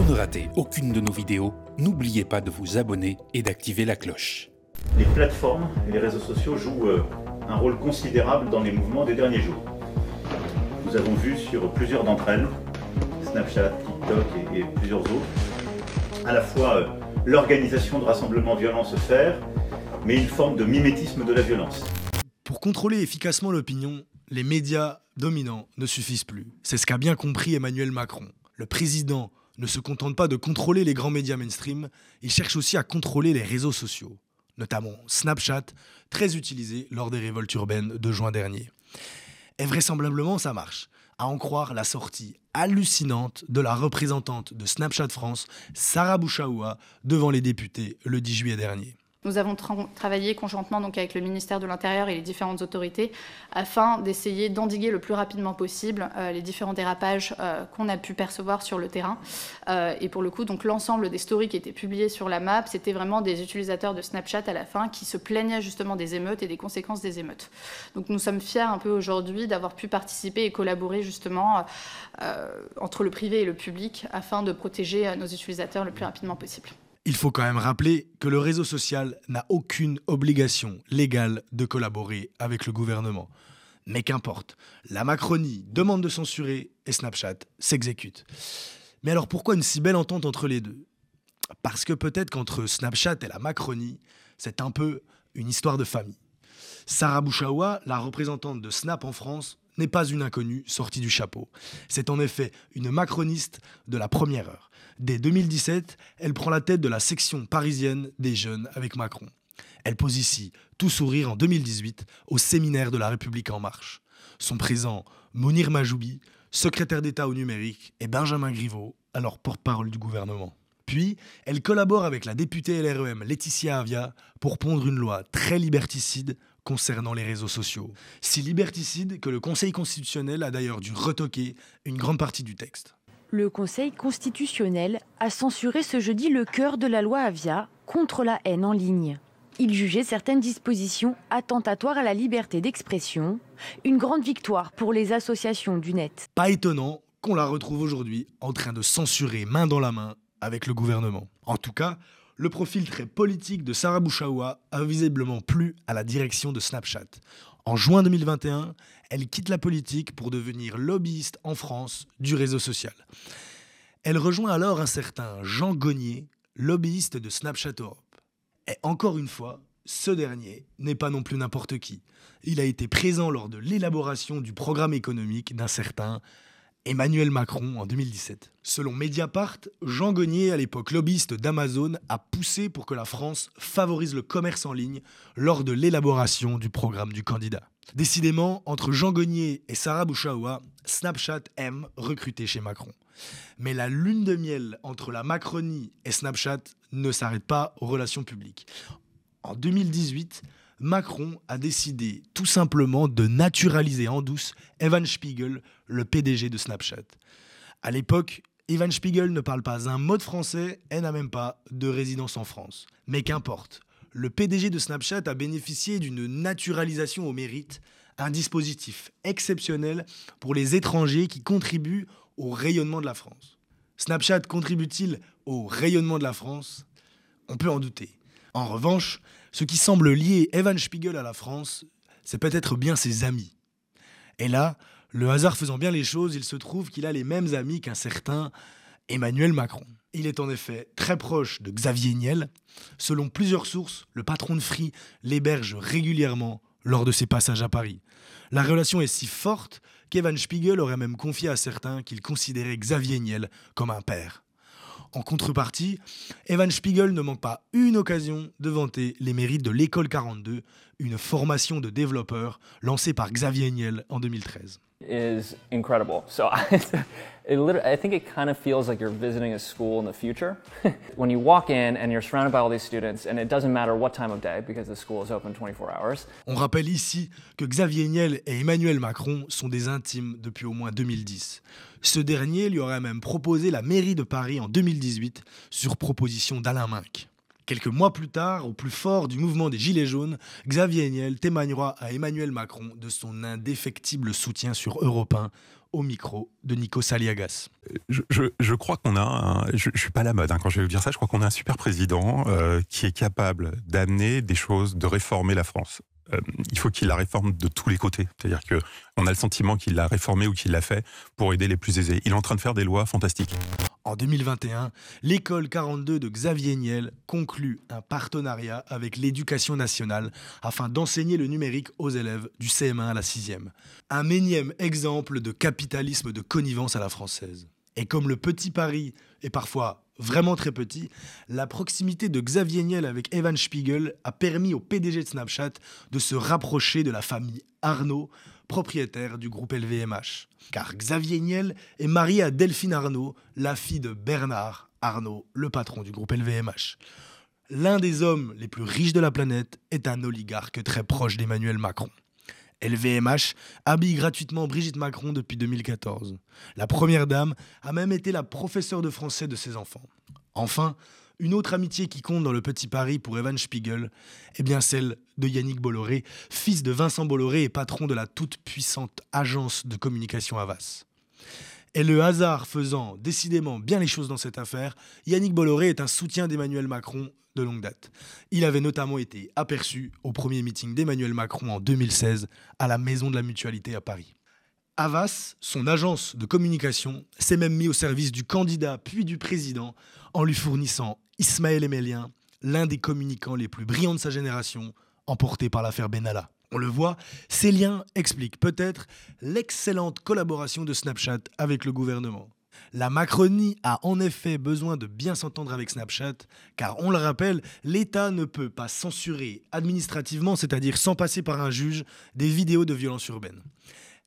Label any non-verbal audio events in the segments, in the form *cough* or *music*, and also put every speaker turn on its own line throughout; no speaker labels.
Pour ne rater aucune de nos vidéos, n'oubliez pas de vous abonner et d'activer la cloche.
Les plateformes et les réseaux sociaux jouent euh, un rôle considérable dans les mouvements des derniers jours. Nous avons vu sur plusieurs d'entre elles, Snapchat, TikTok et, plusieurs autres, à la fois euh, l'organisation de rassemblements violents se faire, mais une forme de mimétisme de la violence.
Pour contrôler efficacement l'opinion, les médias dominants ne suffisent plus. C'est ce qu'a bien compris Emmanuel Macron. Le président ne se contente pas de contrôler les grands médias mainstream, il cherche aussi à contrôler les réseaux sociaux, notamment Snapchat, très utilisé lors des révoltes urbaines de juin dernier. Et vraisemblablement, ça marche. À en croire la sortie hallucinante de la représentante de Snapchat France, Sarah Bouchaoua, devant les députés le 10 juillet dernier.
Nous avons tra- travaillé conjointement donc avec le ministère de l'Intérieur et les différentes autorités afin d'essayer d'endiguer le plus rapidement possible euh, les différents dérapages euh, qu'on a pu percevoir sur le terrain. Euh, et pour le coup, l'ensemble des stories qui étaient publiées sur la map, c'était vraiment des utilisateurs de Snapchat à la fin qui se plaignaient justement des émeutes et des conséquences des émeutes. Donc nous sommes fiers un peu aujourd'hui d'avoir pu participer et collaborer justement entre le privé et le public afin de protéger nos utilisateurs le plus rapidement possible.
Il faut quand même rappeler que le réseau social n'a aucune obligation légale de collaborer avec le gouvernement. Mais qu'importe, la Macronie demande de censurer et Snapchat s'exécute. Mais alors pourquoi une si belle entente entre les deux? Parce que peut-être qu'entre Snapchat et la Macronie, c'est un peu une histoire de famille. Sarah Bouchaoua, la représentante de Snap en France, n'est pas une inconnue sortie du chapeau. C'est en effet une macroniste de la première heure. Dès 2017, elle prend la tête de la section parisienne des jeunes avec Macron. Elle pose ici, tout sourire en 2018, au séminaire de la République en marche. Sont présents Mounir Majoubi, secrétaire d'État au numérique, et Benjamin Griveaux, alors porte-parole du gouvernement. Puis, elle collabore avec la députée LREM Laetitia Avia pour pondre une loi très liberticide concernant les réseaux sociaux. Si liberticide que le Conseil constitutionnel a d'ailleurs dû retoquer une grande partie du texte.
Le Conseil constitutionnel a censuré ce jeudi le cœur de la loi Avia contre la haine en ligne. Il jugeait certaines dispositions attentatoires à la liberté d'expression, une grande victoire pour les associations du net.
Pas étonnant qu'on la retrouve aujourd'hui en train de censurer main dans la main avec le gouvernement. En tout cas, le profil très politique de Sarah Bouchaoua a visiblement plu à la direction de Snapchat. En juin 2021, elle quitte la politique pour devenir lobbyiste en France du réseau social. Elle rejoint alors un certain Jean Gognier, lobbyiste de Snapchat Europe. Et encore une fois, ce dernier n'est pas non plus n'importe qui. Il a été présent lors de l'élaboration du programme économique d'un certain Emmanuel Macron en 2017. Selon Mediapart, Jean Gognier, à l'époque lobbyiste d'Amazon, a poussé pour que la France favorise le commerce en ligne lors de l'élaboration du programme du candidat. Décidément, entre Jean Gognier et Sarah Bouchaoua, Snapchat aime recruter chez Macron. Mais la lune de miel entre la Macronie et Snapchat ne s'arrête pas aux relations publiques. En 2018, Macron a décidé tout simplement de naturaliser en douce Evan Spiegel, le PDG de Snapchat. À l'époque, Evan Spiegel ne parle pas un mot de français et n'a même pas de résidence en France. Mais qu'importe, le PDG de Snapchat a bénéficié d'une naturalisation au mérite, un dispositif exceptionnel pour les étrangers qui contribuent au rayonnement de la France. Snapchat contribue-t-il au rayonnement de la France? On peut en douter. En revanche, ce qui semble lier Evan Spiegel à la France, c'est peut-être bien ses amis. Et là, le hasard faisant bien les choses, il se trouve qu'il a les mêmes amis qu'un certain Emmanuel Macron. Il est en effet très proche de Xavier Niel. Selon plusieurs sources, le patron de Free l'héberge régulièrement lors de ses passages à Paris. La relation est si forte qu'Evan Spiegel aurait même confié à certains qu'il considérait Xavier Niel comme un père. En contrepartie, Evan Spiegel ne manque pas une occasion de vanter les mérites de l'école 42, une formation de développeurs lancée par Xavier Niel en 2013.
is incredible. So I, *laughs* it I think it kind of feels like you're visiting a school in the future. *laughs* when you walk in and you're surrounded by all these students, and it doesn't matter what time of day because the school is open 24 hours.
On rappelle ici que Xavier Niel et Emmanuel Macron sont des intimes depuis au moins 2010. Ce dernier lui aurait même proposé la mairie de Paris en 2018 sur proposition d'Alain Minck. Quelques mois plus tard, au plus fort du mouvement des Gilets jaunes, Xavier Niel témoignera à Emmanuel Macron de son indéfectible soutien sur Europe 1 au micro de Nico Saliagas.
Je, crois qu'on a, un, je, ne suis pas la mode hein, quand je vais vous dire ça, je crois qu'on a un super président euh, qui est capable d'amener des choses, de réformer la France. Euh, il faut qu'il la réforme de tous les côtés. C'est-à-dire qu'on a le sentiment qu'il l'a réformé ou qu'il l'a fait pour aider les plus aisés. Il est en train de faire des lois fantastiques.
En 2021, l'école 42 de Xavier Niel conclut un partenariat avec l'éducation nationale afin d'enseigner le numérique aux élèves du CM1 à la 6e. Un énième exemple de capitalisme de connivence à la française. Et comme le petit Paris est parfois vraiment très petit, la proximité de Xavier Niel avec Evan Spiegel a permis au PDG de Snapchat de se rapprocher de la famille Arnaud, propriétaire du groupe LVMH. Car Xavier Niel est marié à Delphine Arnaud, la fille de Bernard Arnaud, le patron du groupe LVMH. L'un des hommes les plus riches de la planète est un oligarque très proche d'Emmanuel Macron. LVMH habille gratuitement Brigitte Macron depuis 2014. La première dame a même été la professeure de français de ses enfants. Enfin, une autre amitié qui compte dans le petit Paris pour Evan Spiegel est bien celle de Yannick Bolloré, fils de Vincent Bolloré et patron de la toute-puissante agence de communication Avas. Et le hasard faisant décidément bien les choses dans cette affaire, Yannick Bolloré est un soutien d'Emmanuel Macron de longue date. Il avait notamment été aperçu au premier meeting d'Emmanuel Macron en 2016 à la Maison de la Mutualité à Paris. Havas, son agence de communication, s'est même mis au service du candidat puis du président en lui fournissant Ismaël Emélien, l'un des communicants les plus brillants de sa génération, emporté par l'affaire Benalla. On le voit, ces liens expliquent peut-être l'excellente collaboration de Snapchat avec le gouvernement. La Macronie a en effet besoin de bien s'entendre avec Snapchat, car on le rappelle, l'État ne peut pas censurer administrativement, c'est-à-dire sans passer par un juge, des vidéos de violence urbaine.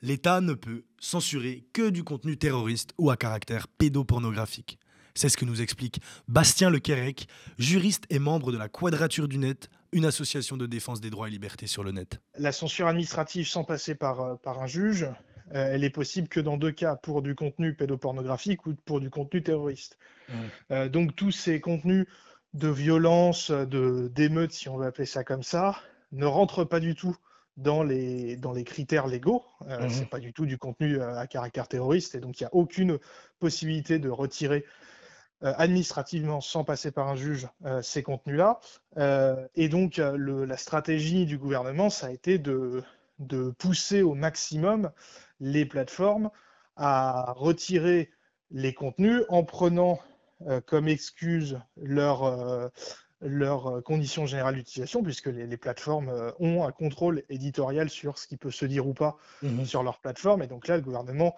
L'État ne peut censurer que du contenu terroriste ou à caractère pédopornographique. C'est ce que nous explique Bastien Lequerec, juriste et membre de la Quadrature du Net, une association de défense des droits et libertés sur le net.
La censure administrative sans passer par, euh, par un juge, euh, elle est possible que dans deux cas, pour du contenu pédopornographique ou pour du contenu terroriste. Mmh. Euh, donc tous ces contenus de violence, de d'émeutes, si on veut appeler ça comme ça, ne rentrent pas du tout dans les, dans les critères légaux. Euh, mmh. Ce n'est pas du tout du contenu à caractère terroriste et donc il n'y a aucune possibilité de retirer administrativement sans passer par un juge ces contenus-là. et donc la stratégie du gouvernement, ça a été de, de pousser au maximum les plateformes à retirer les contenus en prenant euh, comme excuse leurs euh, euh, conditions générales d'utilisation, puisque les, plateformes ont un contrôle éditorial sur ce qui peut se dire ou pas mmh sur leur plateforme. Et donc là, le gouvernement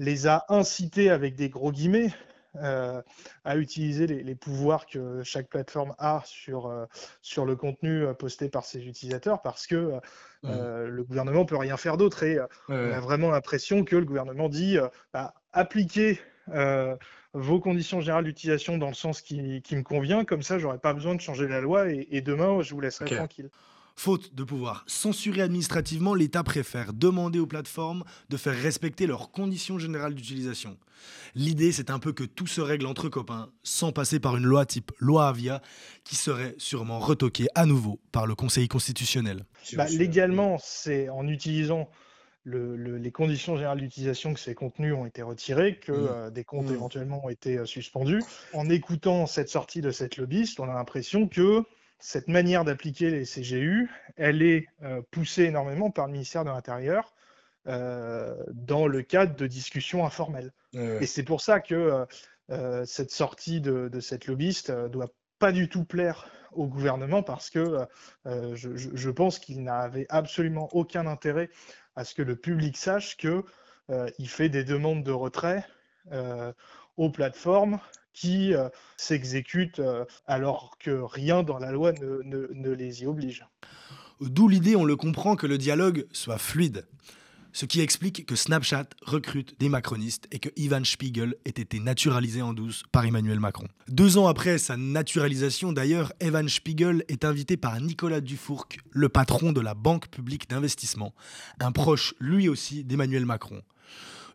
les a incités avec des gros guillemets euh, à utiliser les, pouvoirs que chaque plateforme a sur, euh, sur le contenu euh, posté par ses utilisateurs parce que le gouvernement ne peut rien faire d'autre. Et on a vraiment l'impression que le gouvernement dit bah, appliquez vos conditions générales d'utilisation dans le sens qui, me convient, comme ça, j'aurai pas besoin de changer la loi et, demain, je vous laisserai tranquille.
Faute de pouvoir censurer administrativement, l'État préfère demander aux plateformes de faire respecter leurs conditions générales d'utilisation. L'idée, c'est un peu que tout se règle entre copains, sans passer par une loi type loi Avia, qui serait sûrement retoquée à nouveau par le Conseil constitutionnel.
Bah, légalement, c'est en utilisant les conditions générales d'utilisation que ces contenus ont été retirés, que mmh. euh, des comptes mmh. éventuellement ont été euh, suspendus. En écoutant cette sortie de cette lobbyiste, on a l'impression que cette manière d'appliquer les CGU, elle est euh, poussée énormément par le ministère de l'Intérieur euh, dans le cadre de discussions informelles. Et c'est pour ça que euh, cette sortie de, cette lobbyiste doit pas du tout plaire au gouvernement parce que je, pense qu'il n'avait absolument aucun intérêt à ce que le public sache qu'il fait des demandes de retrait aux plateformes qui euh, s'exécutent euh, alors que rien dans la loi ne, les y oblige.
D'où l'idée, on le comprend, que le dialogue soit fluide. Ce qui explique que Snapchat recrute des macronistes et que Ivan Spiegel ait été naturalisé en douce par Emmanuel Macron. Deux ans après sa naturalisation, d'ailleurs, Evan Spiegel est invité par Nicolas Dufourc, le patron de la Banque publique d'investissement, un proche lui aussi d'Emmanuel Macron.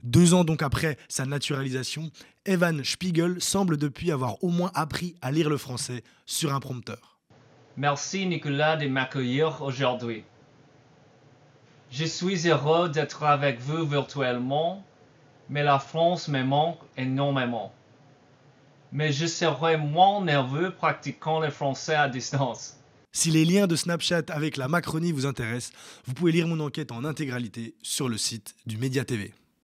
Deux ans donc après sa naturalisation, Evan Spiegel semble depuis avoir au moins appris à lire le français sur un prompteur.
Merci Nicolas de m'accueillir aujourd'hui. Je suis heureux d'être avec vous virtuellement, mais la France me manque énormément. Mais je serai moins nerveux pratiquant le français à distance.
Si les liens de Snapchat avec la Macronie vous intéressent, vous pouvez lire mon enquête en intégralité sur le site du Média TV.